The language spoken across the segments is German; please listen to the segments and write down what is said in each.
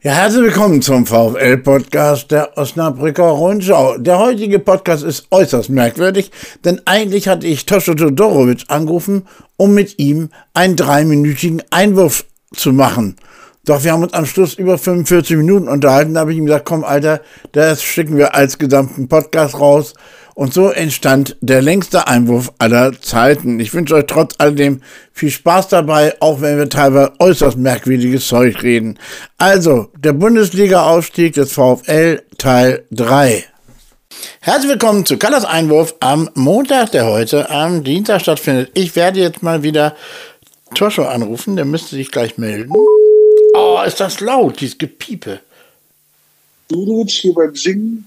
Ja, herzlich willkommen zum VfL-Podcast der Osnabrücker Rundschau. Der heutige Podcast ist äußerst merkwürdig, denn eigentlich hatte ich Toscho Todorovic angerufen, um mit ihm einen dreiminütigen Einwurf zu machen. Doch wir haben uns am Schluss über 45 Minuten unterhalten. Da habe ich ihm gesagt, komm, Alter, das schicken wir als gesamten Podcast raus. Und so entstand der längste Einwurf aller Zeiten. Ich wünsche euch trotz alledem viel Spaß dabei, auch wenn wir teilweise äußerst merkwürdiges Zeug reden. Also, der Bundesliga-Aufstieg des VfL Teil 3. Herzlich willkommen zu Kallas Einwurf am Montag, der heute am Dienstag stattfindet. Ich werde jetzt mal wieder Toscho anrufen, der müsste sich gleich melden. Oh, ist das laut, dieses Gepiepe. Dudovic hier beim Singen.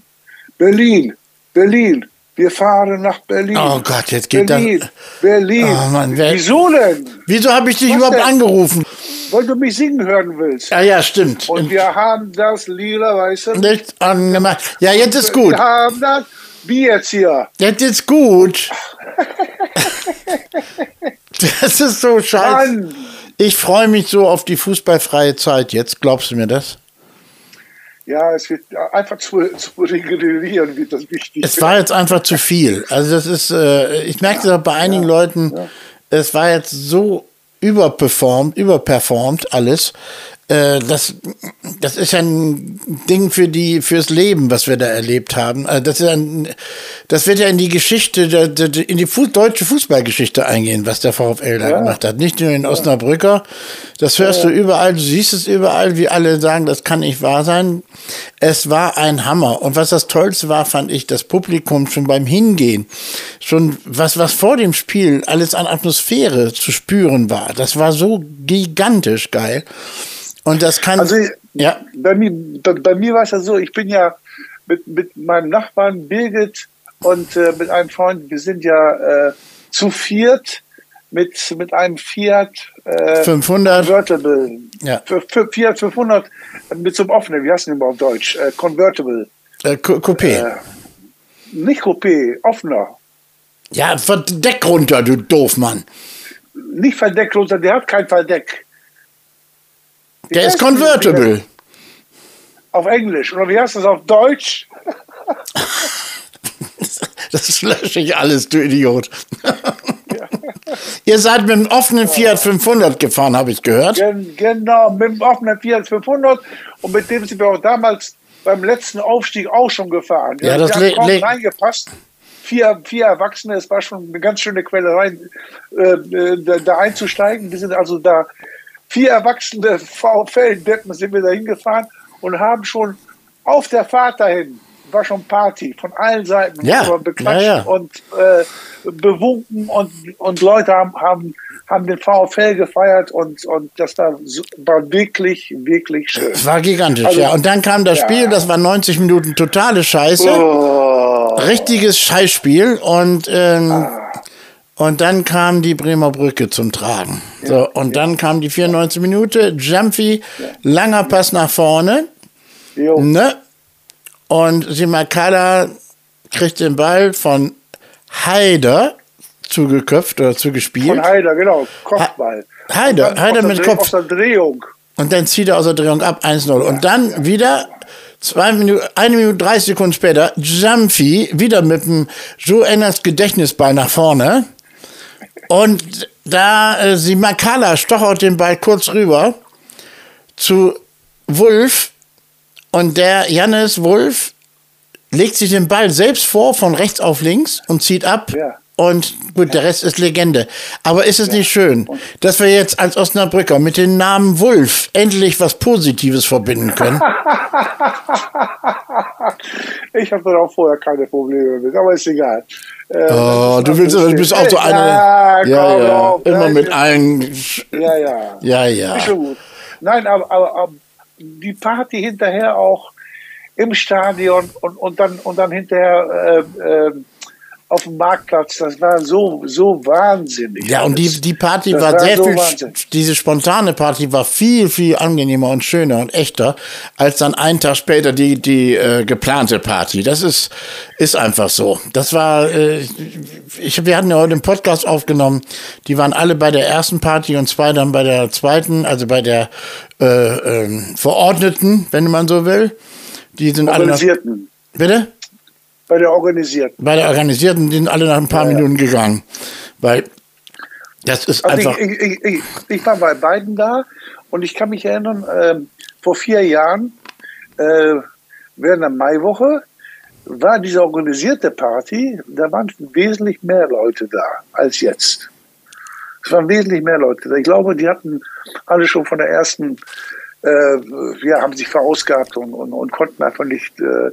Berlin, Berlin, wir fahren nach Berlin. Oh Gott, jetzt geht Berlin, das. Berlin. Oh Mann, wer- Wieso denn? Wieso habe ich dich Was überhaupt denn? angerufen? Weil du mich singen hören willst. Ja, ja, stimmt. Und wir haben das lila weiße. Nicht angemacht. Ja, jetzt ist gut. Wir haben das. Wie jetzt hier? Jetzt ist gut. Das ist so scheiße. Mann! Ich freue mich so auf die fußballfreie Zeit jetzt. Glaubst du mir das? Ja, es wird einfach zu, zu regenerieren, wird das wichtig. Es war jetzt einfach zu viel. Also das ist, äh, ich merkte das bei einigen Leuten, es war jetzt so überperformt, überperformt alles. Äh, das, das ist ja ein Ding für die, fürs Leben, was wir da erlebt haben. Also das, ist ein, das wird ja in die Geschichte, in die Fu deutsche Fußballgeschichte eingehen, was der VfL da gemacht hat. Nicht nur in Osnabrücker. Das hörst du überall, du siehst es überall, wie alle sagen, das kann nicht wahr sein. Es war ein Hammer. Und was das Tollste war, fand ich, das Publikum schon beim Hingehen, schon was, was vor dem Spiel alles an Atmosphäre zu spüren war. Das war so gigantisch geil. Und das kann, Also, ja, bei mir, bei, bei mir war es ja so, ich bin ja mit, mit meinem Nachbarn Birgit und äh, mit einem Freund, wir sind ja äh, zu viert mit, mit einem Fiat äh, 500, Convertible. Ja. Für, für Fiat 500 mit so einem offenen, wie heißt denn immer auf Deutsch? Äh, Convertible. äh, Cou- Coupé. Äh, nicht Coupé, offener. Ja, Verdeck runter, du Doofmann. Nicht verdeckt runter, der hat kein Verdeck. Der ist convertible. Auf Englisch. Oder wie heißt das auf Deutsch? Das lösche ich alles, du Idiot. Ihr seid mit einem offenen Fiat 500 gefahren, habe ich gehört. Gen, genau, mit dem offenen Fiat 500 und mit dem sind wir auch damals beim letzten Aufstieg auch schon gefahren. Ja, das haben kaum le- reingepasst. Vier, vier Erwachsene, es war schon eine ganz schöne Quälerei, äh, äh, da, da einzusteigen. Wir sind also da, vier Erwachsene VfL-Deppen sind wir da hingefahren und haben schon auf der Fahrt dahin, war schon Party, von allen Seiten, Ja, beklatscht ja, ja. und äh, bewunken und, und Leute haben, haben, haben den VfL gefeiert und, und das war, war wirklich, wirklich schön. Es war gigantisch, Also- ja. Und dann kam das Ja. Spiel, das war 90 Minuten totale Scheiße. Oh, Richtiges Scheißspiel. Und, ähm, Ah. Und dann kam die Bremer Brücke zum Tragen. So, und dann kam die 94 Minute. Jumpy, langer Pass nach vorne. Ne? Und Simakala kriegt den Ball von Haider zugeköpft oder zugespielt. Von Heider, genau, Kopfball. Heider, Und dann Heider aus der mit Kopf. Aus der Drehung. Und dann zieht er aus der Drehung ab 1-0. Und dann wieder zwei Minuten, eine Minute 30 Sekunden später, Jamfi wieder mit dem Joe Enners Gedächtnisball nach vorne. Und da äh, Simakala stochert den Ball kurz rüber zu Wulf. Und der Jannis Wulf legt sich den Ball selbst vor von rechts auf links und zieht ab. Ja. Und gut, der Rest ist Legende. Aber ist es nicht schön, dass wir jetzt als Osnabrücker mit dem Namen Wulf endlich was Positives verbinden können? Ich hatte auch vorher keine Probleme mit, aber ist egal. Äh, Oh, du willst, du bist auch so Ja, einer. Ja, komm ja. auf, Immer nein, mit allen. Ja, ja. Ja, ja. Ist schon gut. Nein, aber, aber, aber die Party hinterher auch im Stadion und, und, dann, und dann hinterher äh, äh, auf dem Marktplatz, das war so, so wahnsinnig. Ja, und die, die Party war, war sehr so viel, Wahnsinn. diese spontane Party war viel, viel angenehmer und schöner und echter, als dann einen Tag später die, die äh, geplante Party. Das ist, ist einfach so. Das war, äh, ich, wir hatten ja heute einen Podcast aufgenommen, die waren alle bei der ersten Party und zwei dann bei der zweiten, also bei der äh, ähm, Verordneten, wenn man so will. Die sind alle bitte? Bei der Organisierten. Bei der Organisierten sind alle nach ein paar Minuten gegangen. Weil das ist Also einfach. ich, ich, ich, ich, war bei beiden da und ich kann mich erinnern, ähm, vor vier Jahren, äh, während der Maiwoche, war diese organisierte Party, da waren wesentlich mehr Leute da als jetzt. Es waren wesentlich mehr Leute da. Ich glaube, die hatten alle schon von der ersten, äh, ja, haben sich verausgabt und, und, und konnten einfach nicht äh,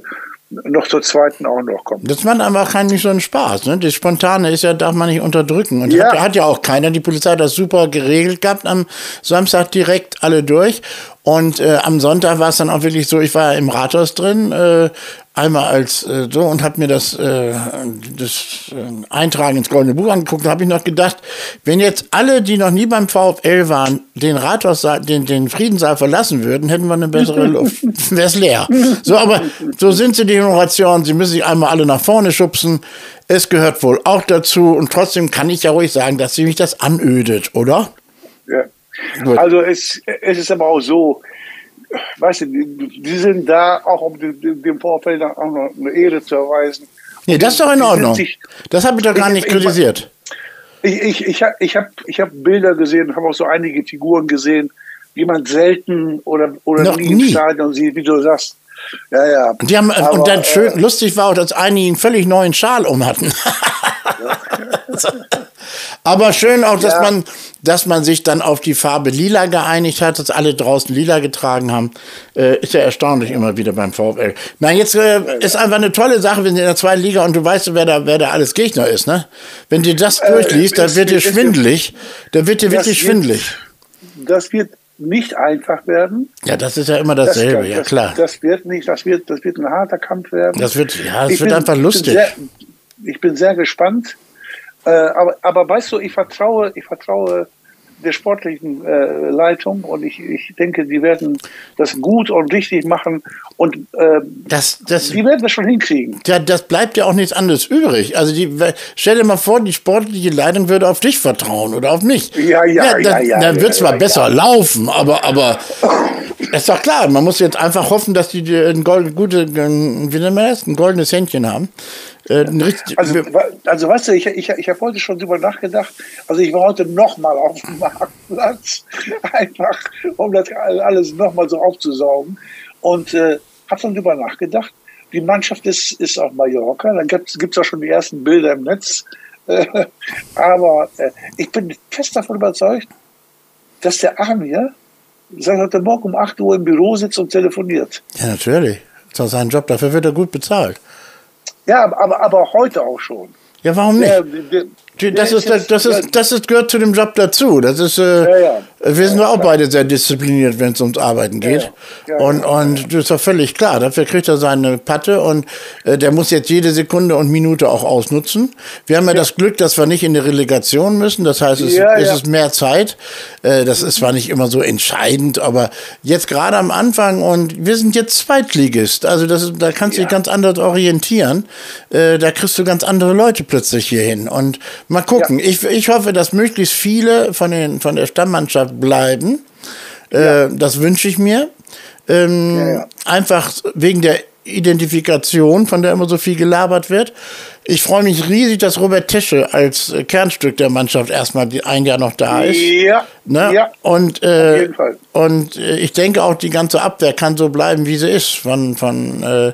noch zur zweiten auch noch kommen. Das macht keinen nicht so einen Spaß. Ne? Das Spontane ist ja, darf man nicht unterdrücken. Und Ja. hat, hat ja auch keiner. Die Polizei hat das super geregelt gehabt am Samstag direkt alle durch. Und äh, am Sonntag war es dann auch wirklich so, ich war im Rathaus drin, äh, einmal als äh, so und habe mir das, äh, das äh, Eintragen ins Goldene Buch angeguckt. Da habe ich noch gedacht, wenn jetzt alle, die noch nie beim VfL waren, den Rathaussaal, den, den Friedenssaal verlassen würden, hätten wir eine bessere Luft. Wäre es leer. So, aber so sind sie die Generation. Sie müssen sich einmal alle nach vorne schubsen. Es gehört wohl auch dazu. Und trotzdem kann ich ja ruhig sagen, dass sie mich das anödet, oder? Ja. Gut. Also es, es ist aber auch so, weißt du, die, die sind da auch, um dem, dem Vorfeld auch noch eine Ehre zu erweisen. Nee, das ist doch in Ordnung. sich- Das habe ich doch gar Ich- nicht ich- kritisiert. Ich, ich, ich habe ich hab, ich hab Bilder gesehen, habe auch so einige Figuren gesehen, die man selten oder, oder Noch nie im. Stadion sieht, wie du sagst. Ja, ja. Die haben, Aber, und dann schön, äh, lustig war auch, dass einige einen völlig neuen Schal um hatten. Aber schön auch, dass Ja. man, dass man sich dann auf die Farbe Lila geeinigt hat, dass alle draußen Lila getragen haben, äh, ist ja erstaunlich immer wieder beim VfL. Nein, jetzt äh, ist einfach eine tolle Sache, wenn in der zweiten Liga und du weißt, wer da, wer da alles Gegner ist, ne? Wenn du das durchliest, dann wird dir schwindelig. Dann wird dir das wirklich schwindelig. das wird nicht einfach werden. Ja, das ist ja immer Das, dasselbe, das, ja klar. Das wird nicht, das wird, das wird ein harter Kampf werden. Das wird, ja, es wird bin- einfach ich bin lustig. Sehr, ich bin sehr gespannt. Äh, aber, aber weißt du, ich vertraue, ich vertraue der sportlichen äh, Leitung und ich, ich denke, die werden das gut und richtig machen und äh, Das, das, die werden das schon hinkriegen. Ja, das bleibt ja auch nichts anderes übrig. Also die, stell dir mal vor, die sportliche Leitung würde auf dich vertrauen oder auf mich. Ja, ja, dann, ja, ja, Dann ja, wird zwar ja, besser laufen, aber, aber ist doch klar, man muss jetzt einfach hoffen, dass die ein, gold, gute, wie nennt man das? ein goldenes Händchen haben. Äh, Also, also weißt du, ich, ich, ich habe heute schon drüber nachgedacht. Also ich war heute nochmal auf dem Marktplatz, einfach um das alles nochmal so aufzusaugen. Und äh, habe dann drüber nachgedacht. Die Mannschaft ist, ist auf Mallorca. Dann gibt es auch schon die ersten Bilder im Netz. Äh, aber äh, ich bin fest davon überzeugt, dass der seit heute Morgen um 8 Uhr im Büro sitzt und telefoniert. ja, natürlich. Das ist sein Job, dafür wird er gut bezahlt. Ja, aber, aber, heute auch schon. Ja, warum nicht? Der, der, Das der ist, das, ist, das ist, gehört zu dem Job dazu. Das ist, äh, Ja, ja. Wir sind auch beide sehr diszipliniert, wenn es ums Arbeiten geht. Ja, ja, und, ja, und das ist doch völlig klar. Dafür kriegt er seine Patte und äh, der muss jetzt jede Sekunde und Minute auch ausnutzen. Wir haben ja, das Glück, dass wir nicht in die Relegation müssen. Das heißt, es, Ja, es ja. ist mehr Zeit. Äh, das ist zwar nicht immer so entscheidend, aber jetzt gerade am Anfang und wir sind jetzt Zweitligist. Also das da kannst du dich ganz anders orientieren. Äh, da kriegst du ganz andere Leute plötzlich hier hin. Und mal gucken. Ich, ich hoffe, dass möglichst viele von, den, von der Stammmannschaft bleiben. Äh, das wünsche ich mir. Ähm, Ja, ja. Einfach wegen der Identifikation, von der immer so viel gelabert wird. Ich freue mich riesig, dass Robert Tesche als äh, Kernstück der Mannschaft erstmal ein Jahr noch da ist. Ja, Ne? ja. Und, äh, und äh, ich denke auch, die ganze Abwehr kann so bleiben, wie sie ist, von, von, äh,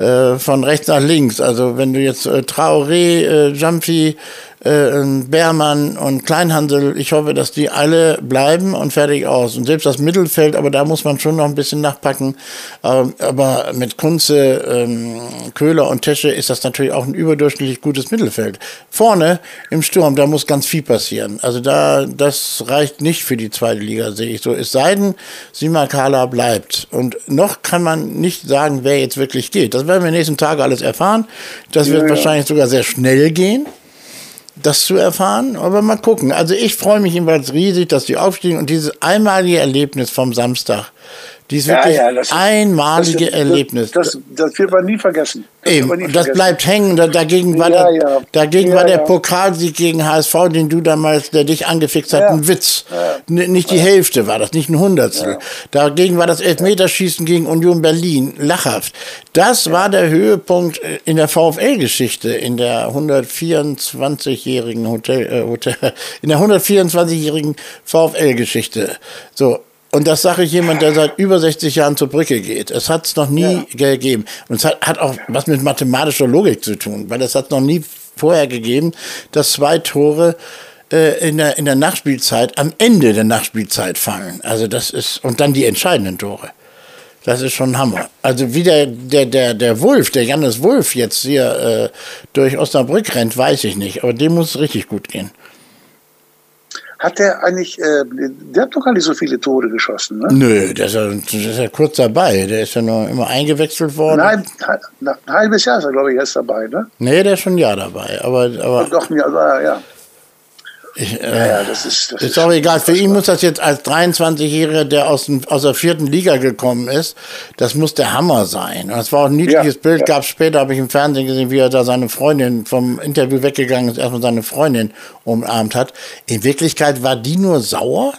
äh, von rechts nach links. Also wenn du jetzt äh, Traoré, äh, Jumpy, äh, Beermann und Kleinhansel, ich hoffe, dass die alle bleiben und fertig aus. Und selbst das Mittelfeld, aber da muss man schon noch ein bisschen nachpacken. Ähm, aber mit Kunze, ähm, Köhler und Tesche ist das natürlich auch ein überdurchschnittlich gutes Mittelfeld. Vorne im Sturm, da muss ganz viel passieren. Also da, das reicht nicht für die zweite Liga, sehe ich so. Es sei denn, Simakala bleibt. Und noch kann man nicht sagen, wer jetzt wirklich geht. Das werden wir nächsten Tage alles erfahren. Das wird ja, ja. wahrscheinlich sogar sehr schnell gehen das zu erfahren. Aber mal gucken. Also ich freue mich jedenfalls riesig, dass die aufstehen und dieses einmalige Erlebnis vom Samstag. Dieses ja, wirklich ja, das einmalige das, Erlebnis. Das, das, wird man nie vergessen. Das Eben, nie das vergessen. bleibt hängen. dagegen war, ja, der, dagegen war der Pokalsieg gegen HSV, den du damals, der dich angefixt hat, ein Witz. Nicht die Hälfte war das, nicht ein Hundertstel. Dagegen war das Elfmeterschießen gegen Union Berlin lachhaft. Das war der Höhepunkt in der VfL-Geschichte, in der 124-jährigen Hotel, äh, Hotel, in der 124-jährigen VfL-Geschichte. So, und das sage ich jemand, der seit über 60 Jahren zur Brücke geht. Es hat es noch nie ja. gegeben. Und es hat, hat, auch was mit mathematischer Logik zu tun, weil es hat noch nie vorher gegeben, dass zwei Tore äh, in, der, in der Nachspielzeit, am Ende der Nachspielzeit fallen. Also das ist, und dann die entscheidenden Tore. Das ist schon Hammer. Also wie der, der, der, der Wolf, der Jannis Wolf jetzt hier äh, durch Osnabrück rennt, weiß ich nicht. Aber dem muss es richtig gut gehen hat der eigentlich, äh, der hat doch gar nicht so viele Tore geschossen, ne? Nö, der ist, ja, der ist ja kurz dabei. Der ist ja nur immer eingewechselt worden. Nein, ein halbes Jahr ist er, glaube ich, erst dabei, ne? Nee, der ist schon ein Jahr dabei. Aber, aber doch, ein Jahr, ja. Ich, äh, ja, das ist, das ist auch egal. Für ihn muss das jetzt als 23-Jähriger, der aus, dem, aus der vierten Liga gekommen ist, das muss der Hammer sein. Und das war auch ein niedliches ja, Bild, ja. gab es später, habe ich im Fernsehen gesehen, wie er da seine Freundin vom Interview weggegangen ist, erstmal seine Freundin umarmt hat. In Wirklichkeit war die nur sauer,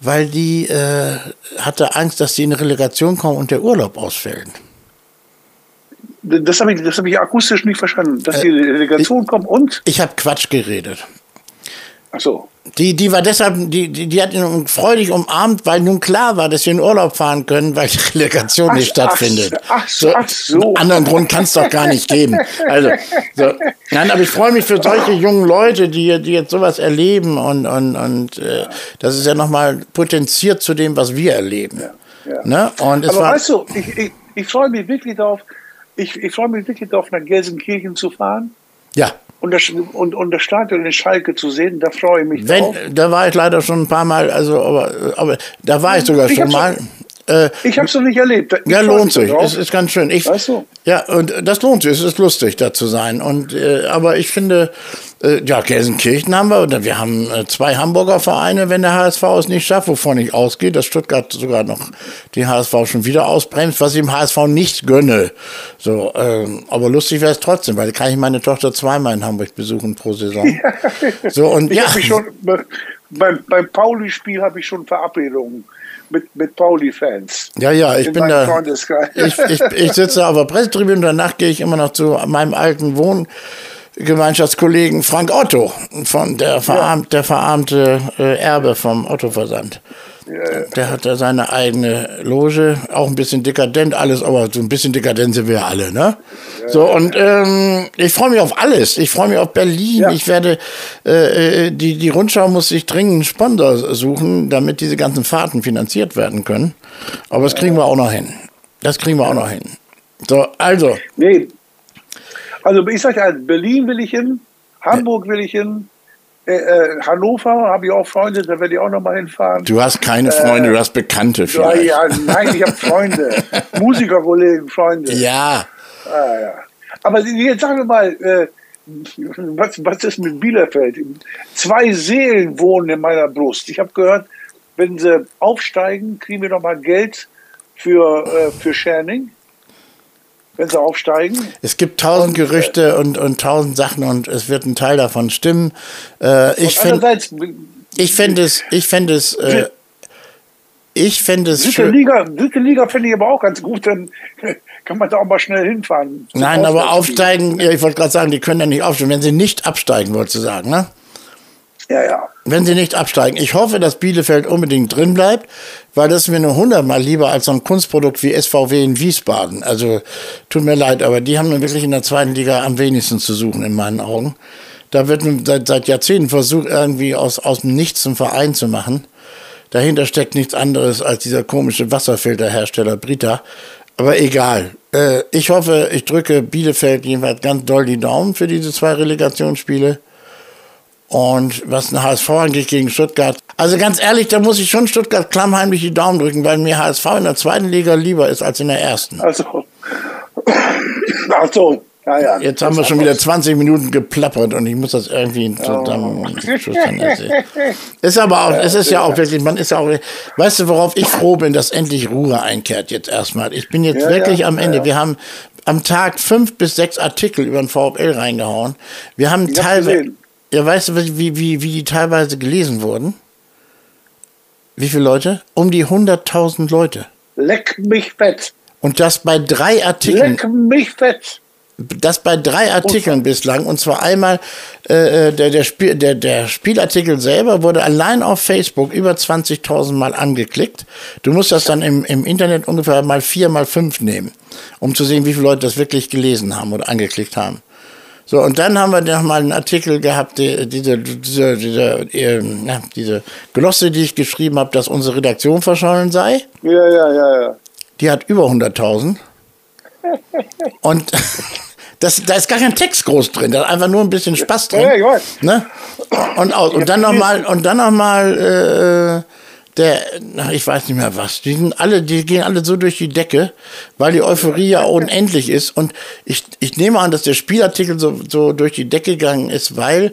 weil die äh, hatte Angst, dass sie in eine Relegation kommen und der Urlaub ausfällt. Das habe ich, hab ich akustisch nicht verstanden, dass die äh, Relegation kommt und? Ich habe Quatsch geredet. Ach so. Die, die war deshalb, die, die, die hat ihn freudig umarmt, weil nun klar war, dass sie in Urlaub fahren können, weil die Relegation ach, nicht stattfindet. Ach, so, ach so. Einen anderen Grund kann es doch gar nicht geben. Also, so. Nein, aber ich freue mich für solche jungen Leute, die, die jetzt sowas erleben und, und, und äh, das ist ja nochmal potenziert zu dem, was wir erleben. Ja, ja. Ne? Und es aber war, weißt du, ich, ich, ich freue mich wirklich darauf, ich, ich freue mich wirklich darauf, nach Gelsenkirchen zu fahren. Ja und das, und, und das Stadion in Schalke zu sehen, da freue ich mich Wenn, drauf. Da war ich leider schon ein paar Mal, also aber, aber da war ich sogar ich schon mal. Äh, ich habe es noch nicht erlebt. Ich ja, lohnt sich. Es ist ganz schön. Ich, weißt du? Ja, und das lohnt sich. Es ist lustig, da zu sein. Und, äh, aber ich finde, äh, ja, Gelsenkirchen haben wir. Oder wir haben äh, zwei Hamburger Vereine, wenn der HSV es nicht schafft, wovon ich ausgehe, dass Stuttgart sogar noch die HSV schon wieder ausbremst, was ich dem HSV nicht gönne. So, ähm, aber lustig wäre es trotzdem, weil da kann ich meine Tochter zweimal in Hamburg besuchen pro Saison. Ja. So, und ich ja. Schon, beim, beim Pauli-Spiel habe ich schon Verabredungen mit, mit Pauli-Fans. Ja, ja, ich bin da. Ich, ich, ich sitze auf der Pressetribüne, danach gehe ich immer noch zu meinem alten Wohngemeinschaftskollegen Frank Otto, von der, verarmt, der verarmte äh, Erbe vom Otto-Versand. Der hat da seine eigene Loge, auch ein bisschen dekadent, alles, aber so ein bisschen dekadent sind wir alle, ne? so, und ähm, ich freue mich auf alles. Ich freue mich auf Berlin. Ich werde, äh, äh, die, die Rundschau muss sich dringend einen Sponsor suchen, damit diese ganzen Fahrten finanziert werden können. Aber das kriegen wir auch noch hin. Das kriegen wir auch noch hin. So, also. Nee. Also ich sage ja, Berlin will ich hin, Hamburg will ich hin, äh, äh, Hannover habe ich auch Freunde, da werde ich auch noch mal hinfahren. Du hast keine Freunde, äh, du hast Bekannte vielleicht. Ja, ja nein, ich habe Freunde, Musikerkollegen, Freunde. Ja. Ah, ja. Aber jetzt sagen wir mal, äh, was, was ist mit Bielefeld? Zwei Seelen wohnen in meiner Brust. Ich habe gehört, wenn sie aufsteigen, kriegen wir noch mal Geld für, äh, für Scherning wenn sie aufsteigen. Es gibt tausend äh, Gerüchte und, und tausend Sachen und es wird ein Teil davon stimmen. Äh, ich finde ich fände es, ich fände es, äh, ich fände es Dritte Liga, dritte Liga finde ich aber auch ganz gut, dann kann man da auch mal schnell hinfahren. Nein, aber aufsteigen, ja, ich wollte gerade sagen, die können ja nicht aufsteigen, wenn sie nicht absteigen, wolltest du sagen, ne? Ja, ja. Wenn sie nicht absteigen. Ich hoffe, dass Bielefeld unbedingt drin bleibt, weil das ist mir nur hundertmal lieber als so ein Kunstprodukt wie SVW in Wiesbaden. Also tut mir leid, aber die haben wirklich in der zweiten Liga am wenigsten zu suchen in meinen Augen. Da wird seit, seit Jahrzehnten versucht, irgendwie aus, aus dem Nichts einen Verein zu machen. Dahinter steckt nichts anderes als dieser komische Wasserfilterhersteller Brita. Aber egal. Äh, ich hoffe, ich drücke Bielefeld jedenfalls ganz doll die Daumen für diese zwei Relegationsspiele. Und was den HSV angeht gegen Stuttgart. Also ganz ehrlich, da muss ich schon Stuttgart klammheimlich die Daumen drücken, weil mir HSV in der zweiten Liga lieber ist als in der ersten. Also, ach ja, ja. Jetzt haben wir schon wieder 20 Minuten geplappert und ich muss das irgendwie zusammen. Oh. ist aber auch, es ist ja auch wirklich, man ist ja auch, weißt du, worauf ich froh bin, dass endlich Ruhe einkehrt jetzt erstmal. Ich bin jetzt ja, wirklich am Ende. Wir haben am Tag fünf bis sechs Artikel über den VfL reingehauen. Wir haben teilweise, ja, weißt du, wie, wie, wie die teilweise gelesen wurden? Wie viele Leute? Um die 100.000 Leute. Leck mich fett. Und das bei drei Artikeln. Leck mich fett. Das bei drei Artikeln bislang. Und zwar einmal äh, äh, der, der, Spiel, der, der Spielartikel selber wurde allein auf Facebook über 20.000 Mal angeklickt. Du musst das dann im, im Internet ungefähr mal vier, mal fünf nehmen, um zu sehen, wie viele Leute das wirklich gelesen haben oder angeklickt haben. So, und dann haben wir noch mal einen Artikel gehabt, die, diese, diese, diese, äh, na, diese Glosse, die ich geschrieben habe, dass unsere Redaktion verschollen sei. Ja, ja, ja, ja. Die hat über 100.000. und das, da ist gar kein Text groß drin, da ist einfach nur ein bisschen Spaß drin. Ja, ich weiß. Ne? Und, und dann nochmal, und dann noch mal, äh, der, ich weiß nicht mehr was, die sind alle, die gehen alle so durch die Decke, weil die Euphorie ja unendlich ist. Und ich, ich nehme an, dass der Spielartikel so, so durch die Decke gegangen ist, weil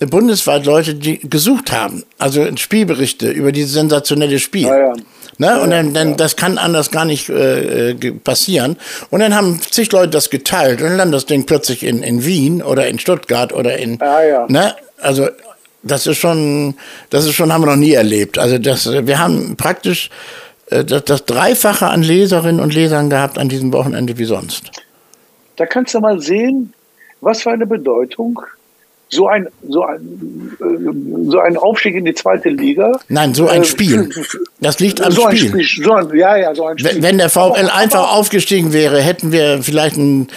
bundesweit Leute, die gesucht haben, also Spielberichte über dieses sensationelle Spiel. Ja, ja. Ne? Und dann, dann das kann anders gar nicht äh, passieren. Und dann haben zig Leute das geteilt und dann das Ding plötzlich in, in Wien oder in Stuttgart oder in. Ja, ja. Ne? Also das ist schon, das ist schon, haben wir noch nie erlebt. Also das, wir haben praktisch äh, das, das Dreifache an Leserinnen und Lesern gehabt an diesem Wochenende wie sonst. Da kannst du mal sehen, was für eine Bedeutung so ein, so ein, äh, so ein Aufstieg in die zweite Liga. Nein, so ein äh, Spiel. Das liegt am so Spiel. Ein Spiel so ein, ja, ja, so ein Spiel. Wenn der VfL einfach aufgestiegen wäre, hätten wir vielleicht ein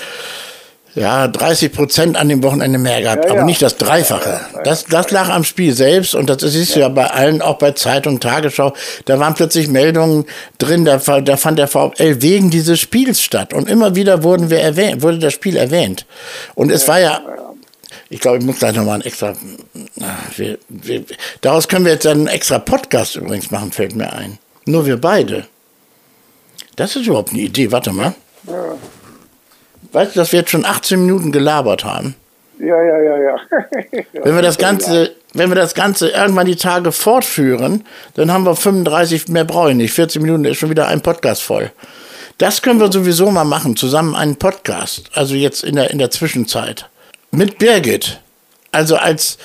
ja, 30 Prozent an dem Wochenende mehr gehabt, ja, aber ja. nicht das Dreifache. Das, das lag am Spiel selbst und das ist ja. ja bei allen, auch bei Zeitung, Tagesschau. Da waren plötzlich Meldungen drin, da, da fand der VfL wegen dieses Spiels statt und immer wieder wurden wir erwähnt, wurde das Spiel erwähnt. Und es war ja, ich glaube, ich muss gleich nochmal ein extra, wir, wir, daraus können wir jetzt einen extra Podcast übrigens machen, fällt mir ein. Nur wir beide. Das ist überhaupt eine Idee, warte mal. Ja. Weißt du, dass wir jetzt schon 18 Minuten gelabert haben? Ja, ja, ja, ja. wenn wir das Ganze, wenn wir das Ganze irgendwann die Tage fortführen, dann haben wir 35, mehr brauche ich nicht. 40 Minuten ist schon wieder ein Podcast voll. Das können wir sowieso mal machen, zusammen einen Podcast. Also jetzt in der, in der Zwischenzeit. Mit Birgit. Also als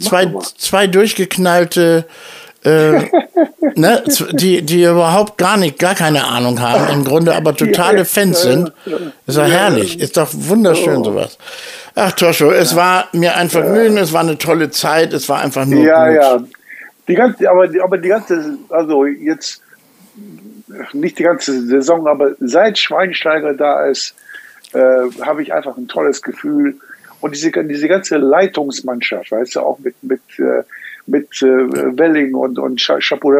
zwei, zwei durchgeknallte äh, ne, die, die überhaupt gar nicht, gar keine Ahnung haben, im Grunde aber totale Fans sind. Ist doch herrlich, ist doch wunderschön sowas. Ach Toscho, es war mir ein Vergnügen, es war eine tolle Zeit, es war einfach nur Ja, gut. ja. Die ganze, aber, aber die ganze, also jetzt nicht die ganze Saison, aber seit Schweinsteiger da ist, äh, habe ich einfach ein tolles Gefühl. Und diese, diese ganze Leitungsmannschaft, weißt du, auch mit, mit äh, mit äh, Welling und, und Chapeau,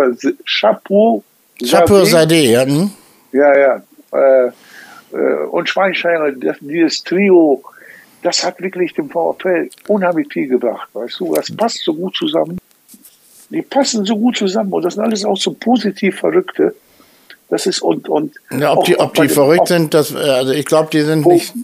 Chapeau, Chapeau Sade, ja. Hm? Ja, ja. Äh, äh, und Schweinsteiger, dieses Trio, das hat wirklich dem VfL unheimlich viel gebracht, weißt du, das passt so gut zusammen. Die passen so gut zusammen und das sind alles auch so positiv Verrückte. Das ist und und. Ja, ob die, ob die verrückt sind, das, äh, also ich glaube, die sind nicht.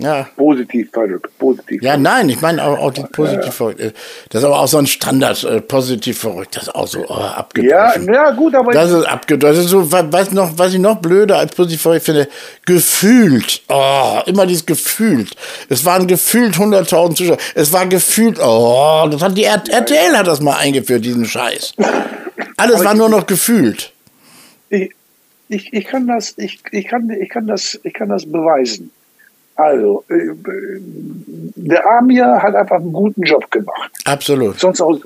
Ja. Positiv verrückt, positiv. Ja, nein, ich meine auch, auch die positiv ja, verrückt. Das ist aber auch so ein Standard, äh, positiv verrückt. Das ist auch so oh, abgedroschen. Ja, ja, gut, aber. Das ist abgedroschen. Das ist so, was, noch, was ich noch blöder als positiv verrückt finde, gefühlt. Oh, immer dieses gefühlt. Es waren gefühlt 100.000 Zuschauer. Es war gefühlt, oh, das hat die RTL hat das mal eingeführt, diesen Scheiß. Alles war nur noch gefühlt. Ich, ich, ich kann das, ich, ich kann, ich kann das, ich kann das beweisen. Also, äh, der Amir hat einfach einen guten Job gemacht. Absolut. Sonst auch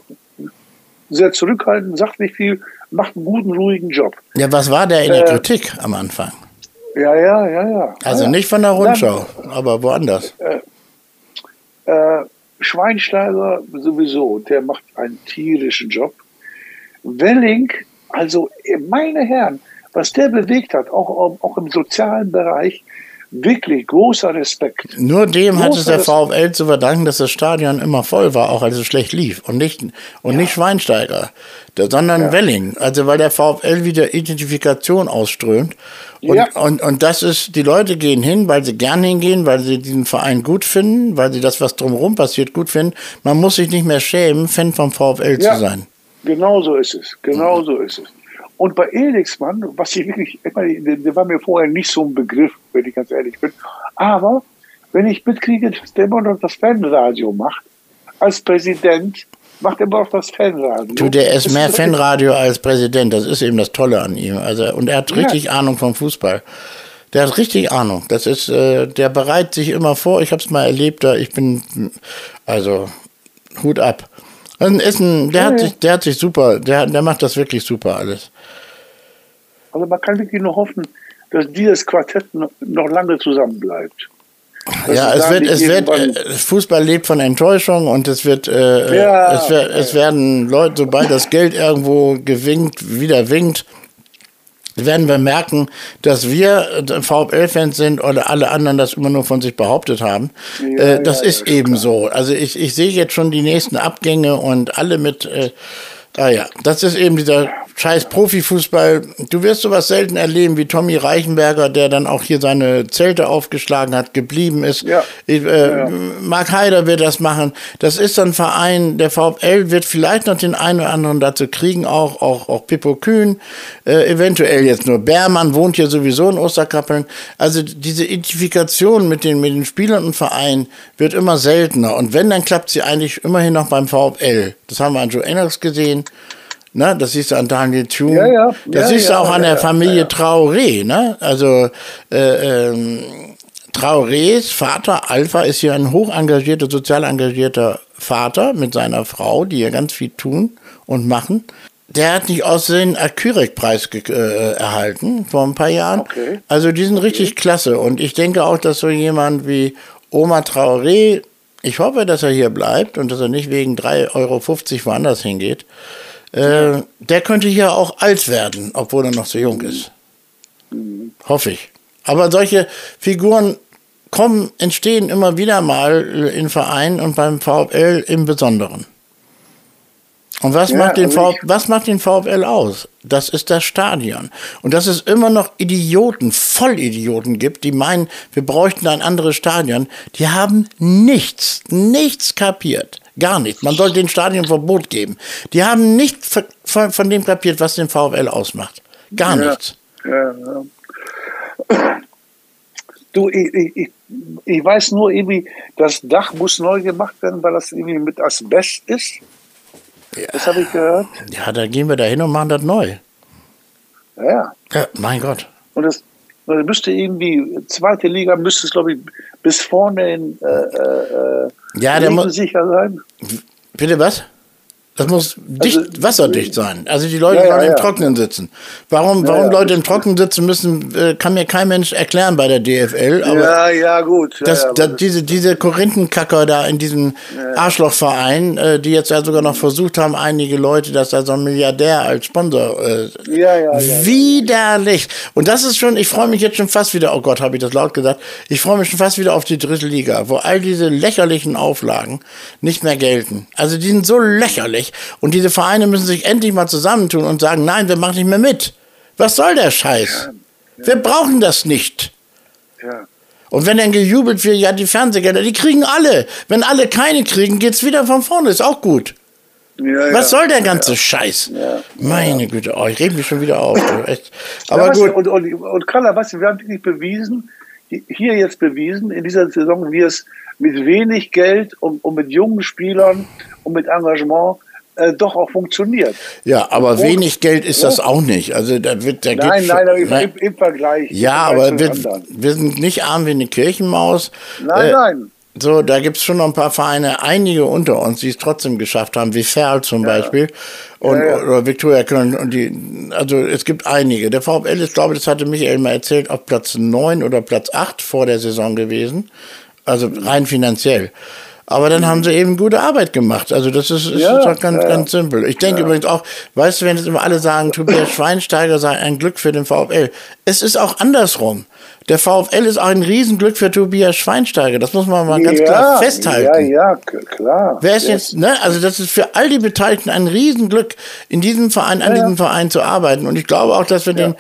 sehr zurückhaltend, sagt nicht viel, macht einen guten, ruhigen Job. Ja, was war der in der äh, Kritik am Anfang? Ja, ja, ja, ja. Also ja. nicht von der Rundschau, Dann, aber woanders. Äh, äh, Schweinsteiger sowieso, der macht einen tierischen Job. Welling, also meine Herren, was der bewegt hat, auch, auch im sozialen Bereich, wirklich großer Respekt. Nur dem großer hat es der VfL zu verdanken, dass das Stadion immer voll war, auch als es schlecht lief. Und nicht, und ja. nicht Schweinsteiger, sondern ja. Welling. Also weil der VfL wieder Identifikation ausströmt. Und, ja. und, und das ist, die Leute gehen hin, weil sie gern hingehen, weil sie diesen Verein gut finden, weil sie das, was drumherum passiert, gut finden. Man muss sich nicht mehr schämen, Fan vom VfL zu sein. Genau so ist es. Genau so ist es. Und bei Elixmann, was ich wirklich, der war mir vorher nicht so ein Begriff, wenn ich ganz ehrlich bin. Aber wenn ich mitkriege, dass der immer noch das Fanradio macht, als Präsident, macht er immer noch das Fanradio. Du, der ist mehr Fanradio als Präsident. Das ist eben das Tolle an ihm. Also, und er hat richtig ja. Ahnung vom Fußball. Der hat richtig Ahnung. Das ist, äh, der bereitet sich immer vor. Ich habe es mal erlebt. Da ich bin, also Hut ab. Also ist ein, der, ja, hat sich, der hat sich super, der, der macht das wirklich super alles. Also man kann wirklich nur hoffen, dass dieses Quartett noch, lange zusammenbleibt. ja, es wird, es wird, äh, Fußball lebt von Enttäuschung und es wird, äh, ja, es, wird, es werden Leute, sobald das Geld irgendwo gewinkt, wieder winkt, werden wir merken, dass wir äh, VfL-Fans sind oder alle anderen das immer nur von sich behauptet haben. Ja, äh, das ja, ist eben klar. so. Also ich, ich sehe jetzt schon die nächsten Abgänge und alle mit äh, Ah ja, das ist eben dieser scheiß Profifußball. Du wirst sowas selten erleben wie Tommy Reichenberger, der dann auch hier seine Zelte aufgeschlagen hat, geblieben ist. Ja. Äh, ja. Mark Heider wird das machen. Das ist ein Verein, der VfL wird vielleicht noch den einen oder anderen dazu kriegen, auch, auch, auch Pippo Kühn, äh, eventuell jetzt nur Bermann, wohnt hier sowieso in Osterkappeln. Also diese Identifikation mit den, mit den Spielern und Vereinen wird immer seltener. Und wenn, dann klappt sie eigentlich immerhin noch beim VfL. Das haben wir an Joe Ennox gesehen. Ne, das siehst du an Daniel Thune. Ja, ja. Das ja, siehst du auch an der Familie Traoré. Ne? Also äh, ähm, Traorés Vater Alpha ist hier ein hoch engagierter, sozial engagierter Vater mit seiner Frau, die ja ganz viel tun und machen. Der hat nicht aussehen einen Akyrek-Preis äh, erhalten vor ein paar Jahren. Okay. Also die sind richtig okay. klasse. Und ich denke auch, dass so jemand wie Oma Traoré ich hoffe, dass er hier bleibt und dass er nicht wegen 3,50 Euro woanders hingeht. Äh, der könnte hier auch alt werden, obwohl er noch so jung ist. Hoffe ich. Aber solche Figuren kommen, entstehen immer wieder mal in Vereinen und beim VfL im Besonderen. Und was, ja, macht den also VfL, was macht den VfL aus? Das ist das Stadion. Und dass es immer noch Idioten, Vollidioten gibt, die meinen, wir bräuchten ein anderes Stadion, die haben nichts, nichts kapiert. Gar nichts. Man sollte den Stadion Verbot geben. Die haben nicht von, dem kapiert, was den VfL ausmacht. Gar ja, nichts. Ja, ja. Du, ich, ich, ich weiß nur irgendwie, das Dach muss neu gemacht werden, weil das irgendwie mit Asbest ist. Ja. Das habe ich gehört. Ja, da gehen wir da hin und machen das neu. Ja. Ja, mein Gott. Und das, das müsste irgendwie, zweite Liga müsste es, glaube ich, bis vorne in äh, äh, ja, der muss sicher sein. Bitte was? Das muss dicht, also, wasserdicht sein. Also die Leute ja, sollen ja, im Trockenen sitzen. Warum, warum Leute im Trockenen sitzen müssen, äh, kann mir kein Mensch erklären bei der DFL. Aber ja, ja, gut. Das, das, diese, diese Korinthenkacker da in diesem Arschlochverein, äh, die jetzt ja sogar noch versucht haben, einige Leute, dass da so ein Milliardär als Sponsor. Äh, ja, ja, ja, widerlich. Und das ist schon, ich freue mich jetzt schon fast wieder, oh Gott, habe ich das laut gesagt, ich freue mich schon fast wieder auf die dritte Liga, wo all diese lächerlichen Auflagen nicht mehr gelten. Also die sind so lächerlich nicht. Und diese Vereine müssen sich endlich mal zusammentun und sagen, nein, wir machen nicht mehr mit. Was soll der Scheiß? Ja, ja. Wir brauchen das nicht. Ja. Und wenn dann gejubelt wird, ja, die Fernsehgelder, die kriegen alle. Wenn alle keine kriegen, geht es wieder von vorne. Ist auch gut. Ja, Was soll der ganze. Scheiß? Meine Güte, oh, ich rede mich schon wieder auf. Aber gut. Und, und, und Carla, weißt du, wir haben wirklich bewiesen, hier jetzt bewiesen, in dieser Saison, wie es mit wenig Geld und, und mit jungen Spielern und mit Engagement äh, doch auch funktioniert. Ja, aber und, wenig Geld ist ja. das auch nicht. Also da wird, da nein, nein, aber nein, im, im, Vergleich. Ja, im aber wir, wir, sind nicht arm wie eine Kirchenmaus. Nein, äh, nein. So, da gibt es schon noch ein paar Vereine, einige unter uns, die es trotzdem geschafft haben, wie Ferl zum ja. Beispiel und, ja, ja. oder Viktoria Köln. Und die, also es gibt einige. Der VfL ist, glaube ich, das hatte Michael mal erzählt, auf Platz 9 oder Platz 8 vor der Saison gewesen. Also rein finanziell. Aber dann haben sie eben gute Arbeit gemacht. Also das ist, ist Ja, doch ganz, ja, ganz simpel. Ich denke übrigens auch, weißt du, wenn jetzt immer alle sagen, Tobias Schweinsteiger sei ein Glück für den VfL. Es ist auch andersrum. Der VfL ist auch ein Riesenglück für Tobias Schweinsteiger. Das muss man mal ganz ja, klar festhalten. Ja, ja, klar. Wer ist ja. jetzt, ne? Also das ist für all die Beteiligten ein Riesenglück, in diesem Verein, an Ja, diesem Verein zu arbeiten. Und ich glaube auch, dass wir den,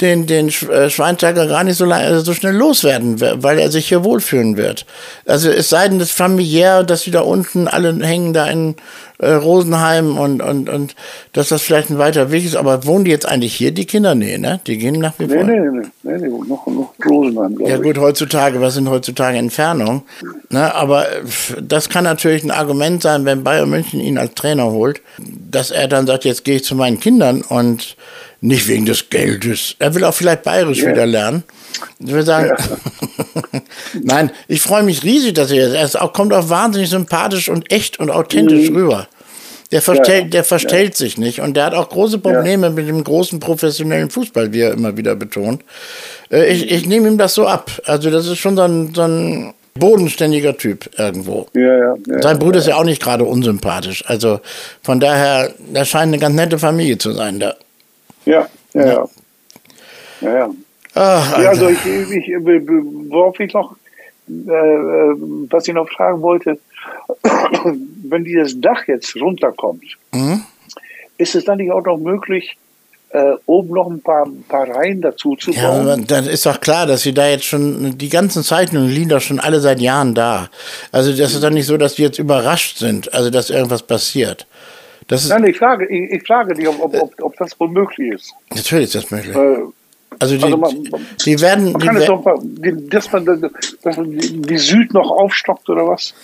den, den äh, Schweinsteiger gar nicht so, lange, also so schnell loswerden, wer- weil er sich hier wohlfühlen wird. Also es sei denn, das familiär, dass die da unten alle hängen da in äh, Rosenheim und, und, und dass das vielleicht ein weiter Weg ist. Aber wohnen die jetzt eigentlich hier, die Kinder? Nee, ne? Die gehen nach wie Nee, vor. nee, nee, nee, nee, noch, noch Rosenheim, Ja gut, heutzutage, was sind heutzutage Entfernungen? Ne, aber äh, das kann natürlich ein Argument sein, wenn Bayern München ihn als Trainer holt, dass er dann sagt, jetzt gehe ich zu meinen Kindern und nicht wegen des Geldes. Er will auch vielleicht Bayerisch Ja. wieder lernen. Ich würde sagen, nein, ich freue mich riesig, dass er jetzt, er kommt auch wahnsinnig sympathisch und echt und authentisch rüber. Der verstellt, Mhm. Ja, der verstellt sich nicht und der hat auch große Probleme mit dem großen professionellen Fußball, wie er immer wieder betont. Äh, Ich, ich nehme ihm das so ab. Also das ist schon so ein, so ein bodenständiger Typ irgendwo. Ja, ja, ja. Sein Bruder ist ja auch nicht gerade unsympathisch. Also von daher, das scheint eine ganz nette Familie zu sein da. Ja, ja, ja. Ja, ja. Ach, Ja, also, ich, ich, worauf ich noch, äh, äh, was ich noch fragen wollte, wenn dieses Dach jetzt runterkommt, Mhm. ist es dann nicht auch noch möglich, äh, oben noch ein paar, ein paar Reihen dazu zu ja, bauen? aber dann ist doch klar, dass sie da jetzt schon, die ganzen Zeichnungen liegen doch schon alle seit Jahren da. Also das ist doch nicht so, dass die jetzt überrascht sind, also dass irgendwas passiert. Das ist, Nein, ich frage, ich, ich frage dich, ob, ob, ob, ob das wohl möglich ist. natürlich ist das möglich. Äh, Also die, also man- die werden, man die kann es doch, die- dass man, dass man die die Süd noch aufstockt oder was?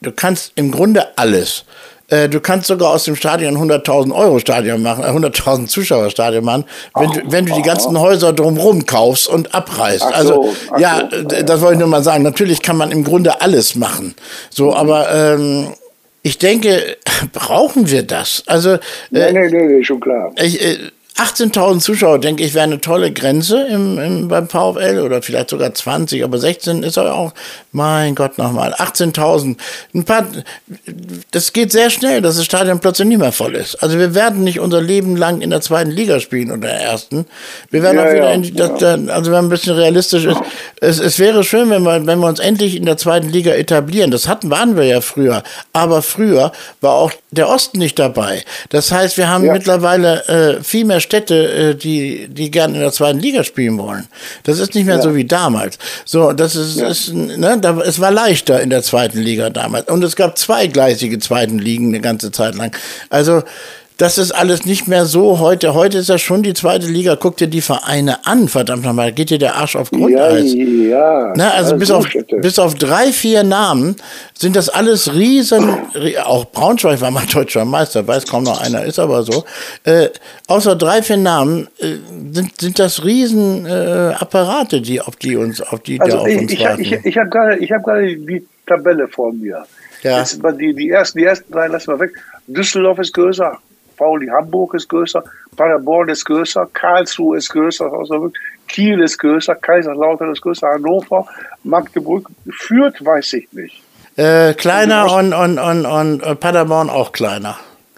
du kannst im Grunde alles. Äh, Du kannst sogar aus dem Stadion ein 100.000 Euro Stadion machen, äh, 100.000 Zuschauer Stadion machen, wenn du, wenn du die ganzen Häuser drumherum kaufst und abreißt. So, also ja, so, äh, das wollte ich nur mal sagen. Natürlich kann man im Grunde alles machen. So, aber ähm, ich denke, brauchen wir das? Also äh, Nee, nee, nee, nee, schon klar. ich, äh, 18.000 Zuschauer, denke ich, wäre eine tolle Grenze im, im, beim VfL oder vielleicht sogar 20, aber 16 ist auch, mein Gott nochmal, 18.000. Ein paar, das geht sehr schnell, dass das Stadion plötzlich nicht mehr voll ist. Also wir werden nicht unser Leben lang in der zweiten Liga spielen oder der ersten. Wir werden Ja, auch wieder ja, in das, dann- also wenn man ein bisschen realistisch ist, es, es wäre schön, wenn wir, wenn wir uns endlich in der zweiten Liga etablieren. Das hatten, waren wir ja früher. Aber früher war auch der Osten nicht dabei. Das heißt, wir haben Ja. mittlerweile äh, viel mehr Städte, äh, die, die gerne in der zweiten Liga spielen wollen. Das ist nicht mehr so wie damals. So, das ist, ist ne, da, es war leichter in der zweiten Liga damals. Und es gab zweigleisige zweiten Ligen eine ganze Zeit lang. Also, das ist alles nicht mehr so heute. Heute ist das schon die zweite Liga. Guck dir die Vereine an, verdammt nochmal. Geht dir der Arsch auf Ja, Grundeis. ja. Na, also alles bis auf, bis auf drei, vier Namen sind das alles riesen, ri- auch Braunschweig war mal deutscher Meister, weiß kaum noch einer, ist aber so. Äh, außer drei, vier Namen äh, sind, sind das riesen äh, Apparate, die auf die uns, auf die da Also auf ich, uns ich, warten. ich, ich habe gerade ich hab gerade die Tabelle vor mir. Ja. Jetzt die, die, ersten, die ersten drei lassen wir weg. Düsseldorf ist größer, Pauli Hamburg ist größer, Paderborn ist größer, Karlsruhe ist größer, Kiel ist größer, Kaiserslautern ist größer, Hannover, Magdeburg, Fürth weiß ich nicht. äh, kleiner und, und, und, und äh, Paderborn auch kleiner.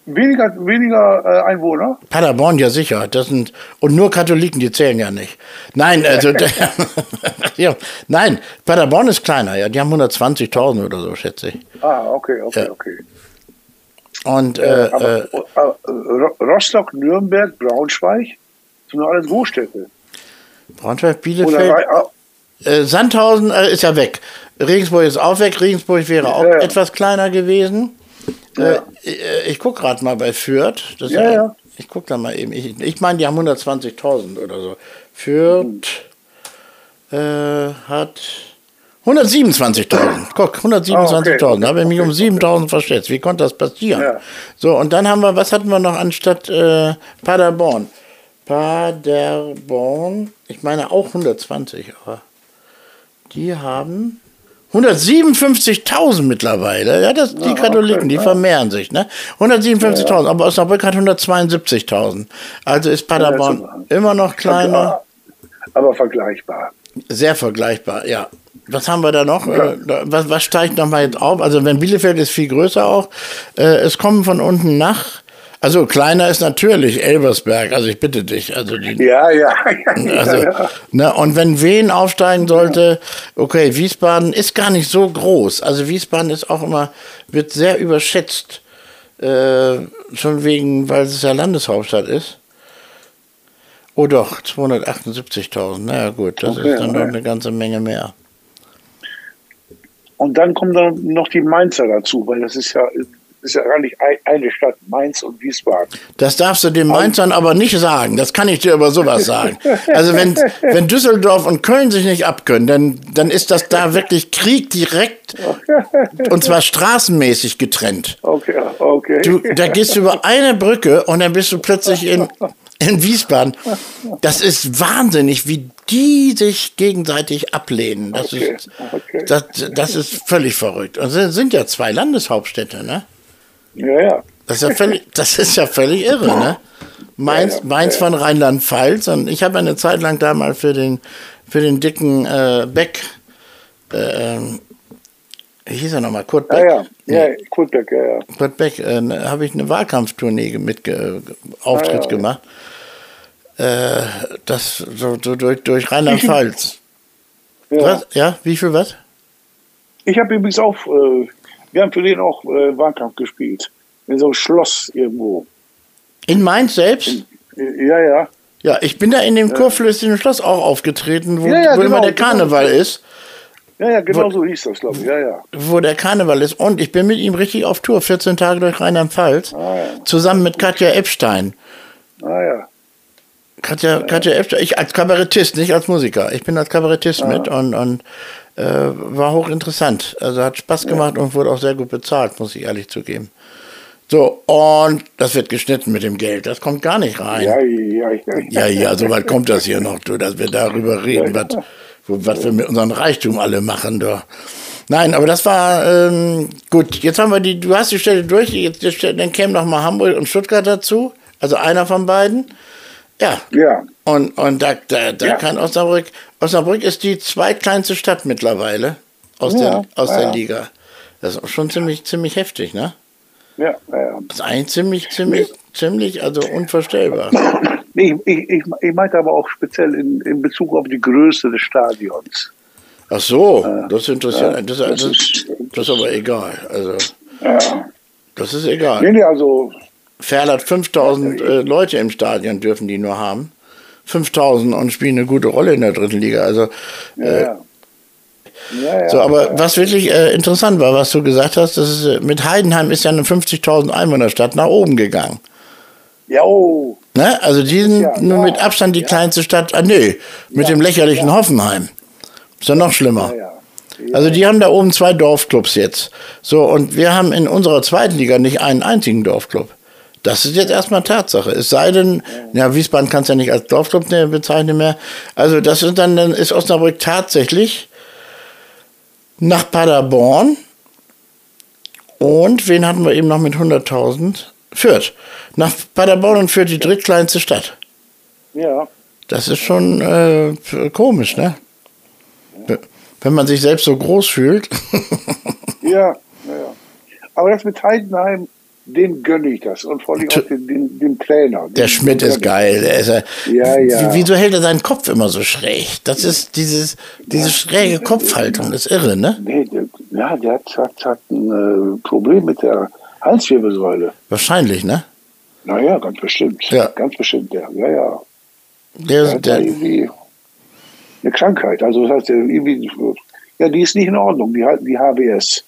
Weniger, weniger äh, Einwohner. Paderborn ja sicher, das sind und nur Katholiken, die zählen ja nicht. Nein, also ja, nein, Paderborn ist kleiner, ja, die haben 120.000 oder so, schätze ich. Ah, okay, okay, Ja. okay. Und äh, Aber äh, äh, Ro- Rostock, Nürnberg, Braunschweig sind doch alles Großstädte. Braunschweig, Oder Bielefeld, Rhein- ah, äh, Sandhausen äh, ist ja weg. Regensburg ist auch weg. Regensburg wäre auch Ja, ja. etwas kleiner gewesen. Ja. Äh, ich gucke gerade mal bei Fürth. Ja, ja. Ich gucke da mal eben. Ich, ich meine, die haben 120.000 oder so. Fürth äh, hat 127.000. Guck, 127.000. Ah, okay, da habe ich mich um 7.000 verschätzt. Wie konnte das passieren? Ja. So, und dann haben wir, was hatten wir noch anstatt äh, Paderborn? Paderborn, ich meine auch 120, aber die haben 157.000 mittlerweile. Ja, das, die Katholiken, die vermehren sich, ne? 157.000, aber Osnabrück hat 172.000. Also ist Paderborn immer noch kleiner, aber vergleichbar. sehr vergleichbar, ja. Was haben wir da noch? Äh, was, was steigt nochmal jetzt auf? Also wenn Bielefeld ist viel größer auch. Äh, es kommen von unten nach. Also kleiner ist natürlich Elbersberg, also ich bitte dich. Also die, Ja, ja. also, ja. ne, und wenn Wien aufsteigen sollte, okay, Wiesbaden ist gar nicht so groß. Also Wiesbaden ist auch immer, wird sehr überschätzt. Äh, schon wegen, weil es ja Landeshauptstadt ist. Oh doch, 278.000. Naja gut, das Okay, ist dann doch okay. eine ganze Menge mehr. Und dann kommen dann noch die Mainzer dazu, weil das ist ja, ist ja gar nicht ein- eine Stadt, Mainz und Wiesbaden. Das darfst du den Mainzern aber nicht sagen. Das kann ich dir über sowas sagen. Also wenn, wenn Düsseldorf und Köln sich nicht abkönnen, dann, dann ist das da wirklich Krieg direkt und zwar straßenmäßig getrennt. Okay, okay. Du, da gehst du über eine Brücke und dann bist du plötzlich in, in Wiesbaden. Das ist wahnsinnig, wie die sich gegenseitig ablehnen. Das, Okay, ist, okay. das, das ist völlig verrückt. Und es sind ja zwei Landeshauptstädte, ne? ja, ja. Das ist ja völlig, das ist ja völlig irre, ne? Mainz, Ja, ja, Mainz von Rheinland-Pfalz. Und ich habe eine Zeit lang da mal für den, für den dicken äh, Beck, äh, ähm, hieß er nochmal? Kurt Ja, Beck? ja. Ja, Kurtbeck, ja, ja. Kurt Beck, äh, ne, habe ich eine Wahlkampftournee mit äh, Auftritt Ah, ja. gemacht. Äh, das so, so durch, durch Rheinland-Pfalz. ja. Was? Ja, wie viel was? Ich habe übrigens auch, äh, wir haben für den auch äh, Wahlkampf gespielt. In so einem Schloss irgendwo. In Mainz selbst? Äh, Ja, ja. Ja, ich bin da in dem kurflüssigen Schloss auch aufgetreten, wo, Ja, ja, wo immer genau, der genau. Karneval ist. Ja, ja, genau so hieß das, glaube ich. Ja, ja. wo der Karneval ist. Und ich bin mit ihm richtig auf Tour, 14 Tage durch Rheinland-Pfalz, Ah, ja. zusammen mit Katja Epstein. Ah, ja. Katja, Katja Epstein, ich als Kabarettist, nicht als Musiker. Ich bin als Kabarettist Ah. mit und, und äh, war hochinteressant. Also hat Spaß gemacht und wurde auch sehr gut bezahlt, muss ich ehrlich zugeben. So, und das wird geschnitten mit dem Geld. Das kommt gar nicht rein. Ja, ja, ja. Ja, ja, so weit kommt das hier noch, du, dass wir darüber reden, was, wo- was wir mit unserem Reichtum alle machen, du. Nein, aber das war ähm, gut. Jetzt haben wir die, du hast die Stelle durch, jetzt, jetzt, dann kämen noch mal Hamburg und Stuttgart dazu, also einer von beiden. Ja, Ja, und, und da, da, da Ja. kann Osnabrück, Osnabrück ist die zweitkleinste Stadt mittlerweile aus, Ja, der, aus ja. der Liga. Das ist auch schon ziemlich, ziemlich heftig, ne? ja, ja. Das ist eigentlich ziemlich, ziemlich, ziemlich, also unvorstellbar. Nee, ich, ich, ich meinte aber auch speziell in, in Bezug auf die Größe des Stadions. Ach so, das interessiert. das, das das, ist- das ist aber egal. Also, Ja. das ist Nee, egal. nee, also, Ferl hat 5000 äh, Leute im Stadion, dürfen die nur haben. 5000 und spielen eine gute Rolle in der dritten Liga. Also, ja, ja. Ja, ja. so, aber was wirklich äh, interessant war, was du gesagt hast, das ist, äh, mit Heidenheim ist ja eine 50.000 Einwohnerstadt nach oben gegangen. Ja, oh. Ne? Also die sind Ja, nur ja, mit Abstand die ja. kleinste Stadt. Ah, nee, mit dem lächerlichen Hoffenheim. Ist ja noch schlimmer. Also die haben da oben zwei Dorfclubs jetzt. So, und wir haben in unserer zweiten Liga nicht einen einzigen Dorfclub. Das ist jetzt erstmal Tatsache. Es sei denn, ja, Wiesbaden kannst ja nicht als Dorfclub ne- bezeichnen mehr. Also das ist dann, dann ist Osnabrück tatsächlich nach Paderborn. Und wen hatten wir eben noch mit 100.000? Fürth. Nach Paderborn und Fürth die drittkleinste Stadt. ja. Das ist schon äh, komisch, ne? Wenn man sich selbst so groß fühlt. Ja, ja, ja. Aber das mit Heidenheim, dem gönne ich das. Und vor allem auch den, den, den Trainer. Der Schmidt ist geil. Der ist, Ja, ja. Wie, wieso hält er seinen Kopf immer so schräg? Das ist dieses, diese schräge Kopfhaltung, das ist irre, ne? Nee, der, ja, der hat, hat, hat ein äh, Problem mit der Halswirbelsäule. Wahrscheinlich, ne? Naja, ganz bestimmt. Ja. Ganz bestimmt, ja. Ja, ja. Der, Der hat der, irgendwie eine Krankheit. Also das heißt, irgendwie, ja, die ist nicht in Ordnung. Die die HBS.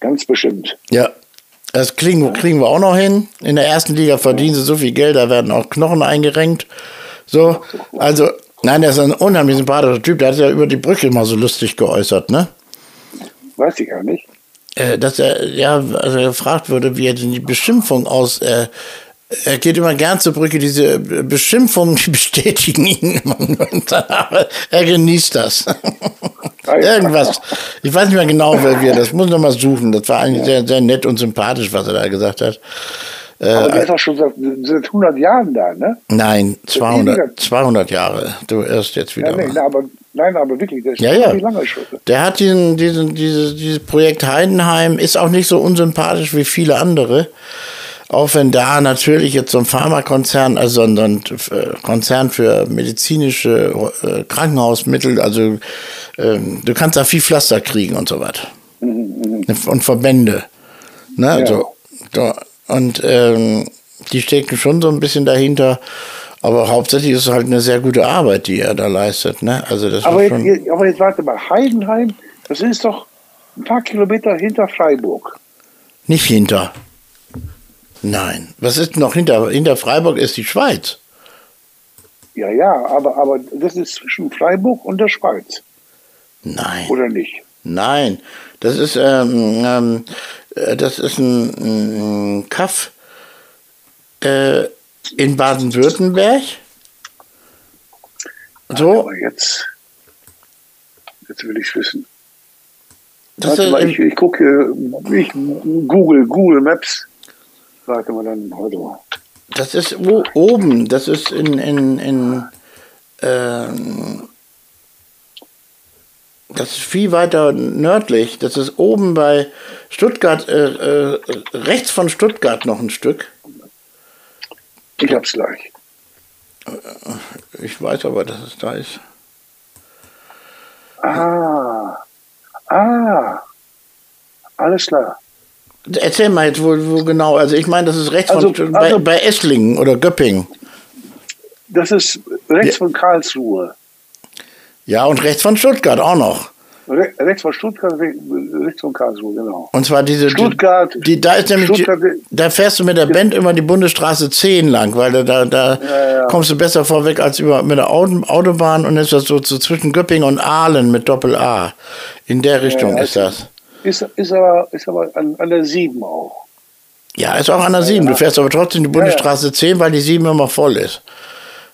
Ganz bestimmt. ja. Das kriegen, kriegen wir auch noch hin. In der ersten Liga verdienen sie so viel Geld, da werden auch Knochen eingerenkt. So, also, nein, der ist ein unheimlich sympathischer Typ. Der hat ja über die Brücke mal so lustig geäußert, ne? Weiß ich gar nicht. Äh, dass er ja also gefragt wurde, wie er denn die Beschimpfung aus. Äh, er geht immer gern zur Brücke, diese Beschimpfungen, die bestätigen ihn immer er genießt das. Irgendwas. Ich weiß nicht mehr genau, wer wir. Das muss ich noch mal suchen. Das war eigentlich sehr, sehr nett und sympathisch, was er da gesagt hat. Aber der ist auch schon seit, seit 100 Jahren da, ne? Nein, 200, weniger. 200 Jahre. Du erst jetzt wieder. Ja, nee, na, aber Nein, aber wirklich, das ist Ja, ja. lange schon. Der hat diesen, diesen, dieses, dieses Projekt Heidenheim, ist auch nicht so unsympathisch wie viele andere. Auch wenn da natürlich jetzt so ein Pharmakonzern, also ein, ein äh, Konzern für medizinische äh, Krankenhausmittel, also ähm, du kannst da viel Pflaster kriegen und so weiter. Und Verbände. Ne? Also, da, und ähm, die stecken schon so ein bisschen dahinter. Aber hauptsächlich ist es halt eine sehr gute Arbeit, die er da leistet. Ne? Also das Aber jetzt, jetzt- aber jetzt warte mal, Heidenheim, das ist doch ein paar Kilometer hinter Freiburg. nicht hinter. Nein. Was ist noch hinter? Hinter Freiburg ist die Schweiz. Ja, ja, aber, aber das ist zwischen Freiburg und der Schweiz, Nein. oder nicht? Nein. Das ist, ähm, ähm, äh, das ist ein, ein Kaff äh, in Baden-Württemberg. So, Aber jetzt, jetzt will ich wissen. das Warte mal, ich, ich gucke, ich Google, Google Maps. Warte mal dann, warte mal. Das ist oben, das ist in, in, in ähm, das ist viel weiter nördlich. Das ist oben bei Stuttgart, äh, äh, rechts von Stuttgart noch ein Stück. Ich hab's gleich. Ich weiß aber, dass es da ist. Ah, ah, alles klar. Erzähl mal jetzt, wo, wo genau. Also ich meine, das ist rechts Also- von also- bei, bei Esslingen oder Göppingen. Das ist rechts Ja. von Karlsruhe. Ja, und rechts von Stuttgart auch noch. Re rechts von Stuttgart, re rechts von Karlsruhe, genau. Und zwar diese. Stuttgart. Die, da ist nämlich. Stuttgart- Die, da fährst du mit der Band immer die Bundesstraße 10 lang, weil da, da, Ja, ja. kommst du besser vorweg als über, mit der Auto, Autobahn und ist das so, so zwischen Göppingen und Aalen mit Doppel-A. In der Richtung ja, ist das. Ist, ist aber, ist aber an, an der 7 auch. Ja, ist auch an der 7. Du fährst aber trotzdem die Bundesstraße 10, weil die 7 immer voll ist.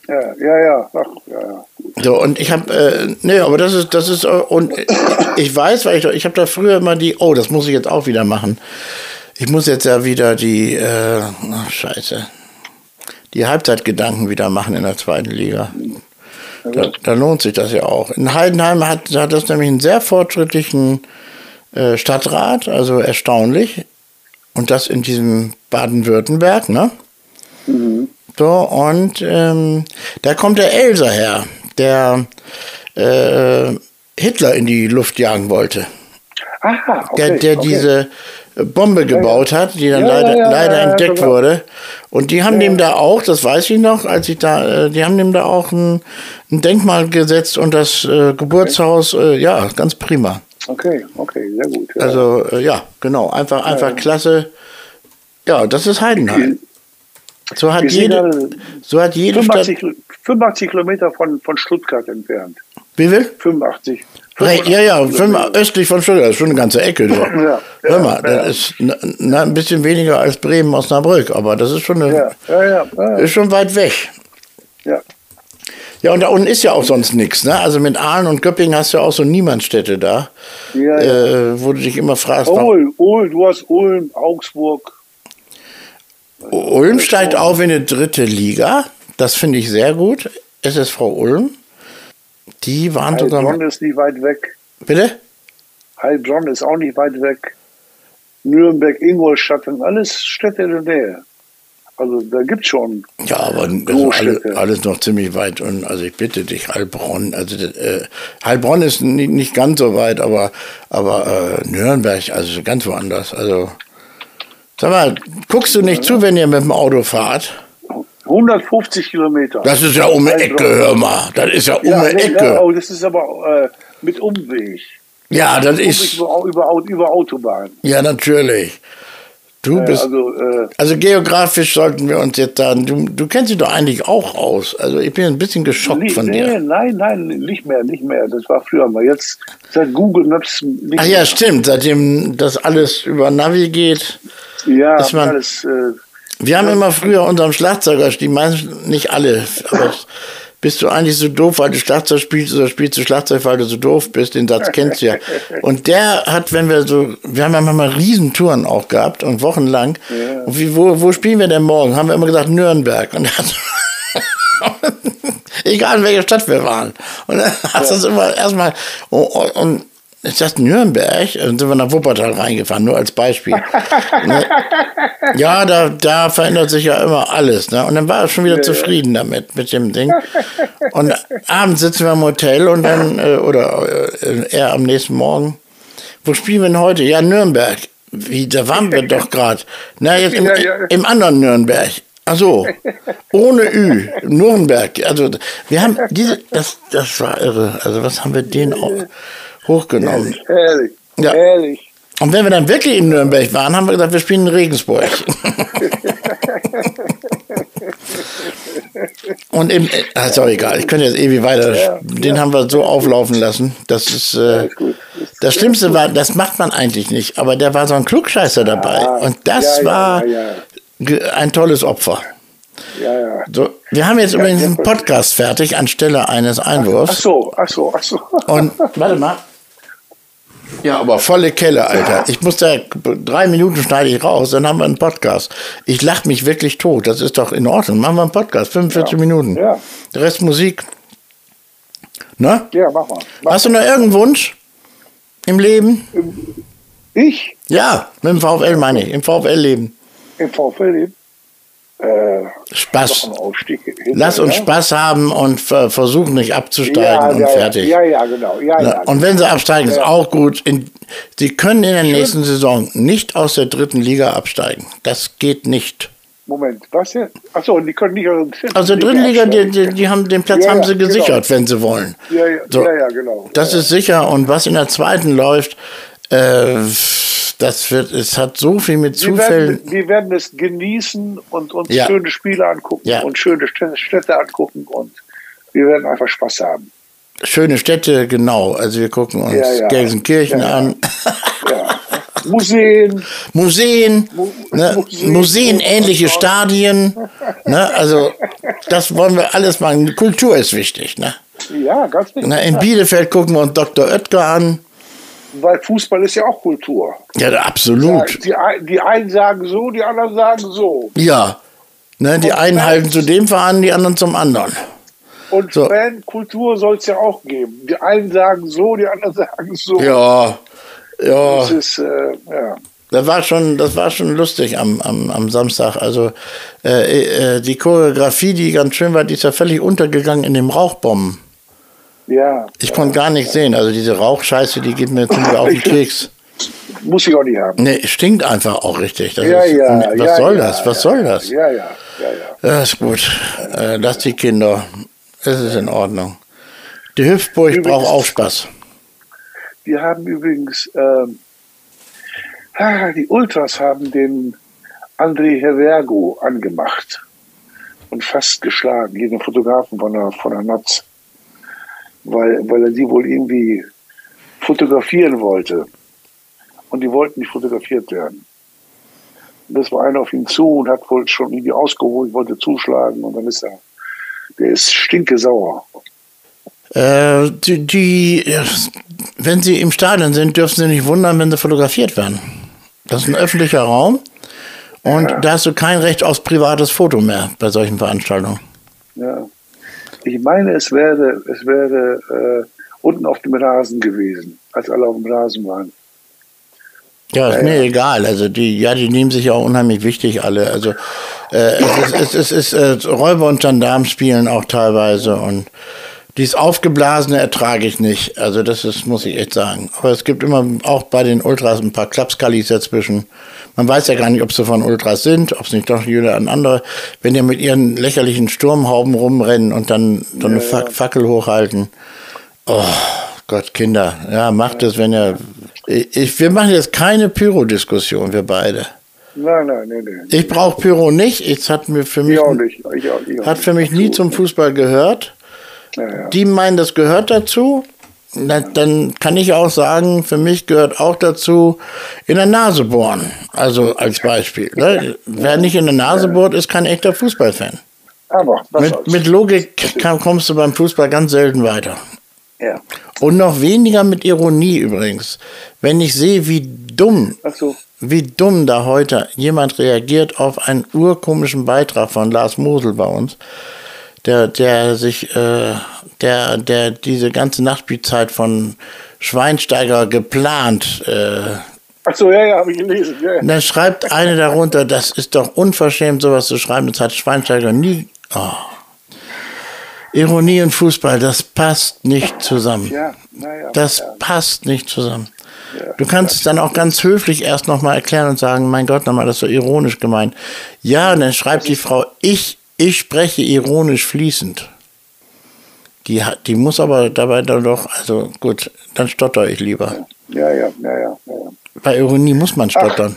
Ja, ja, ja. Ach, ja, ja. So, und ich habe, äh, nee, aber das ist, das ist, äh, und ich weiß, weil ich, ich habe da früher immer die, oh, das muss ich jetzt auch wieder machen. Ich muss jetzt ja wieder die, äh, ach, scheiße, die Halbzeitgedanken wieder machen in der zweiten Liga. Da, da lohnt sich das ja auch. In Heidenheim hat, hat das nämlich einen sehr fortschrittlichen äh, Stadtrat, also erstaunlich. Und das in diesem Baden-Württemberg, ne? So, und ähm, da kommt der Elser her, der äh, Hitler in die Luft jagen wollte. Aha, okay. Der, der okay. diese Bombe gebaut hat, die dann Ja, leider, leider entdeckt genau. wurde. Und die haben dem da auch, das weiß ich noch, als ich da, äh, die haben dem da auch ein, ein Denkmal gesetzt und das äh, Geburtshaus, äh, ja, ganz prima. Okay, okay, sehr gut. Also, äh, ja, genau, einfach, einfach klasse. Ja, das ist Heidenheim. So hat jede, so hat jede Stadt, 85, 85 Kilometer von, von Stuttgart entfernt. wie will? 85. Re- Ja, ja, fünf, östlich von Stuttgart, das ist schon eine ganze Ecke. Du. Ja, Hör mal, ja, das ist na, na, ein bisschen weniger als Bremen, Osnabrück, aber das ist schon, eine, Ja, ist schon weit weg. ja. Ja, und da unten ist ja auch sonst nichts. Ne? Also mit Aalen und Göppingen hast du ja auch so Niemandsstädte da, Ja, ja. äh, wo du dich immer fragst, Ulm, Ulm, du hast Ulm, Augsburg. Ulm steigt auf in die dritte Liga. Das finde ich sehr gut. SSV Ulm. Die waren sogar. Heilbronn ist nicht weit weg. Bitte? Heilbronn ist auch nicht weit weg. Nürnberg, Ingolstadt sind alles Städte in der Nähe. Also da gibt es schon. Ja, aber Großstädte. alles, alles noch ziemlich weit. Und also ich bitte dich, Heilbronn. Also äh, Heilbronn ist nicht, nicht ganz so weit, aber, aber äh, Nürnberg, also ganz woanders. Also sag mal, guckst du nicht zu, wenn ihr mit dem Auto fahrt? 150 Kilometer. Das ist ja um die Ecke, hör mal. Das ist ja um ja, die nee, Ecke. ja, oh, das ist aber äh, mit Umweg. Ja, das Umweg ist. über, über, über Autobahn. Ja, natürlich. Du Äh, bist. also, äh, Also geografisch sollten wir uns jetzt sagen, du, du kennst dich doch eigentlich auch aus. Also ich bin ein bisschen geschockt nicht, von nee, dir. nein, nein, nicht mehr, nicht mehr. Das war früher mal. Jetzt seit Google Maps. Ach mehr. ja, stimmt, seitdem das alles über Navi geht. Ja, ist man- alles. Äh, Wir haben immer früher unserem Schlagzeuger, die meisten, nicht alle, aber bist du eigentlich so doof, weil du Schlagzeug spielst oder spielst du Schlagzeug, weil du so doof bist, den Satz kennst du ja. Und der hat, wenn wir so, wir haben ja manchmal Riesentouren auch gehabt und wochenlang. Und wie, wo, wo spielen wir denn morgen? Haben wir immer gesagt Nürnberg. Und er hat, Egal in welcher Stadt wir waren. Und dann hast du das immer erstmal. Und, und ist das Nürnberg? Dann sind wir nach Wuppertal reingefahren, nur als Beispiel. ne? Ja, da, da verändert sich ja immer alles. Ne? Und dann war er schon wieder ja, zufrieden damit, mit dem Ding. Und abends sitzen wir im Hotel und dann, äh, oder äh, er am nächsten Morgen. Wo spielen wir denn heute? Ja, Nürnberg. Wie, da waren wir doch gerade. Na, jetzt im, im anderen Nürnberg. Ach so, ohne Ü, Nürnberg. Also wir haben diese, das, das war irre. Also was haben wir den auch hochgenommen? Herrlich, herrlich. Ja. herrlich. Und wenn wir dann wirklich in Nürnberg waren, haben wir gesagt, wir spielen in Regensburg. Und im, ach, ist auch egal, ich könnte jetzt ewig weiter. Ja, den ja. haben wir so auflaufen lassen. Das ist, äh, das Schlimmste war, das macht man eigentlich nicht, aber der war so ein Klugscheißer dabei. Ah, Und das ja, war ein tolles Opfer. Ja, ja. So, wir haben jetzt übrigens einen Podcast fertig anstelle eines Einwurfs. Ach so, ach so, ach so. Und warte mal. Ja, aber volle Kelle, Alter. Ich muss da drei Minuten schneide ich raus, dann haben wir einen Podcast. Ich lache mich wirklich tot. Das ist doch in Ordnung. Machen wir einen Podcast, 45 ja. Minuten. Ja. Der Rest Musik. Ne? Ja, mach mal. Mach Hast du noch irgendeinen Wunsch im Leben? Ich? Ja, mit dem VfL meine ich. Im VfL-Leben. Im VfL-Leben? Äh, Spaß. Lass uns ja? Spaß haben und versuchen nicht abzusteigen ja, und ja, fertig. Ja, ja, genau. Ja, und wenn sie absteigen, ist auch gut. In, sie können in der nächsten Saison nicht aus der dritten Liga absteigen. Das geht nicht. Moment, was jetzt? Achso, die können nicht aus der Also dritten Liga, die, die, die, haben den Platz haben sie genau. gesichert, genau. wenn sie wollen. Ja, ja, so, ja, genau. Das ist sicher. Und was in der zweiten läuft, äh, das wird, es hat so viel mit Zufällen. Wir werden, wir werden es genießen und uns ja. schöne Spiele angucken ja. und schöne Städte angucken und wir werden einfach Spaß haben. Schöne Städte, genau. Also wir gucken uns ja, Gelsenkirchen an. Museen. Museen, ne? Museen, Museen ähnliche Stadien. Ne? Also das wollen wir alles machen. Kultur ist wichtig. Ne? Ja, ganz wichtig. Ne? In Bielefeld gucken wir uns Dr. Oetker an weil Fußball ist ja auch Kultur. Ja, absolut. Ja, die, die einen sagen so, die anderen sagen so. Ja, ne, die und einen Fans, halten zu dem Verein, die anderen zum anderen. Und so. Fankultur soll es ja auch geben. Die einen sagen so, die anderen sagen so. Ja, ja. Das ist, äh, ja. Das war schon, das war schon lustig am, am, am Samstag. Also äh, äh, die Choreografie, die ganz schön war, die ist ja völlig untergegangen in dem Rauchbomben. Ja. Ich konnte gar nicht sehen. Also diese Rauchscheiße, die geht mir ziemlich auf den Keks. Muss ich auch nicht haben. Nee, stinkt einfach auch richtig. Das ja, ist, ja, was ja, soll ja, das? Was ja, soll das? Ja, ja, ja, ja. Das ist gut. Äh, lass die Kinder. Es ist in Ordnung. Die übrigens, braucht auch Spaß. Wir haben übrigens, ähm, die Ultras haben den André Hervergo angemacht und fast geschlagen, jeden Fotografen von der, von der Notz weil, weil er sie wohl irgendwie fotografieren wollte. Und die wollten nicht fotografiert werden. Und das war einer auf ihn zu und hat wohl schon irgendwie ausgeholt, wollte zuschlagen und dann ist er, der ist stinkesauer. Äh, die, die, wenn sie im Stadion sind, dürfen sie nicht wundern, wenn sie fotografiert werden. Das ist ein öffentlicher Raum und ja. da hast du kein Recht aufs privates Foto mehr bei solchen Veranstaltungen. Ja. Ich meine, es wäre, es wäre äh, unten auf dem Rasen gewesen, als alle auf dem Rasen waren. Ja, ist mir egal. Also die, ja, die nehmen sich ja auch unheimlich wichtig alle. Also äh, es ist, es ist, es ist äh, Räuber und Gendarm spielen auch teilweise und dieses Aufgeblasene ertrage ich nicht. Also das ist, muss ich echt sagen. Aber es gibt immer auch bei den Ultras ein paar Klapskallis dazwischen. Man weiß ja gar nicht, ob sie von Ultras sind, ob es nicht doch jeder an andere, wenn die mit ihren lächerlichen Sturmhauben rumrennen und dann so eine ja, ja. Fackel hochhalten. Oh Gott, Kinder, ja, macht es, wenn ihr. Ich, wir machen jetzt keine Pyro-Diskussion, wir beide. Nein, nein, nein, nein. Ich brauche Pyro nicht. Es hat mir für mich, ich auch nicht. Ich auch, ich auch hat für mich nie zum Fußball gehört. Ja, ja. Die meinen, das gehört dazu. Dann kann ich auch sagen, für mich gehört auch dazu, in der Nase bohren. Also als Beispiel. Ne? Wer nicht in der Nase bohrt, ist kein echter Fußballfan. Aber mit, mit Logik kommst du beim Fußball ganz selten weiter. Ja. Und noch weniger mit Ironie übrigens. Wenn ich sehe, wie dumm, so. wie dumm da heute jemand reagiert auf einen urkomischen Beitrag von Lars Mosel bei uns, der, der sich, äh, der, der diese ganze Nachspielzeit von Schweinsteiger geplant. Äh, Ach so, ja, ja, habe ich gelesen. Ja, ja. Und dann schreibt eine darunter, das ist doch unverschämt, sowas zu schreiben. Das hat Schweinsteiger nie. Oh. Ironie und Fußball, das passt nicht zusammen. Ja, naja. Das ja. passt nicht zusammen. Du kannst es dann auch ganz höflich erst nochmal erklären und sagen, mein Gott, nochmal, das ist so ironisch gemeint. Ja, und dann schreibt die Frau, ich, ich spreche ironisch fließend. Die, die muss aber dabei dann doch, also gut, dann stotter ich lieber. Ja, ja, ja, ja. ja. Bei Ironie muss man stottern.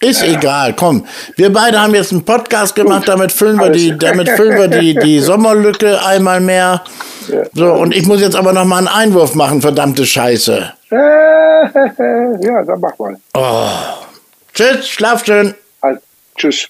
Ist egal, komm. Wir beide haben jetzt einen Podcast gemacht, damit füllen wir die, damit füllen wir die, die Sommerlücke einmal mehr. So, und ich muss jetzt aber noch mal einen Einwurf machen, verdammte Scheiße. Äh, ja, dann mach mal. Tschüss, schlaf schön. Also, tschüss.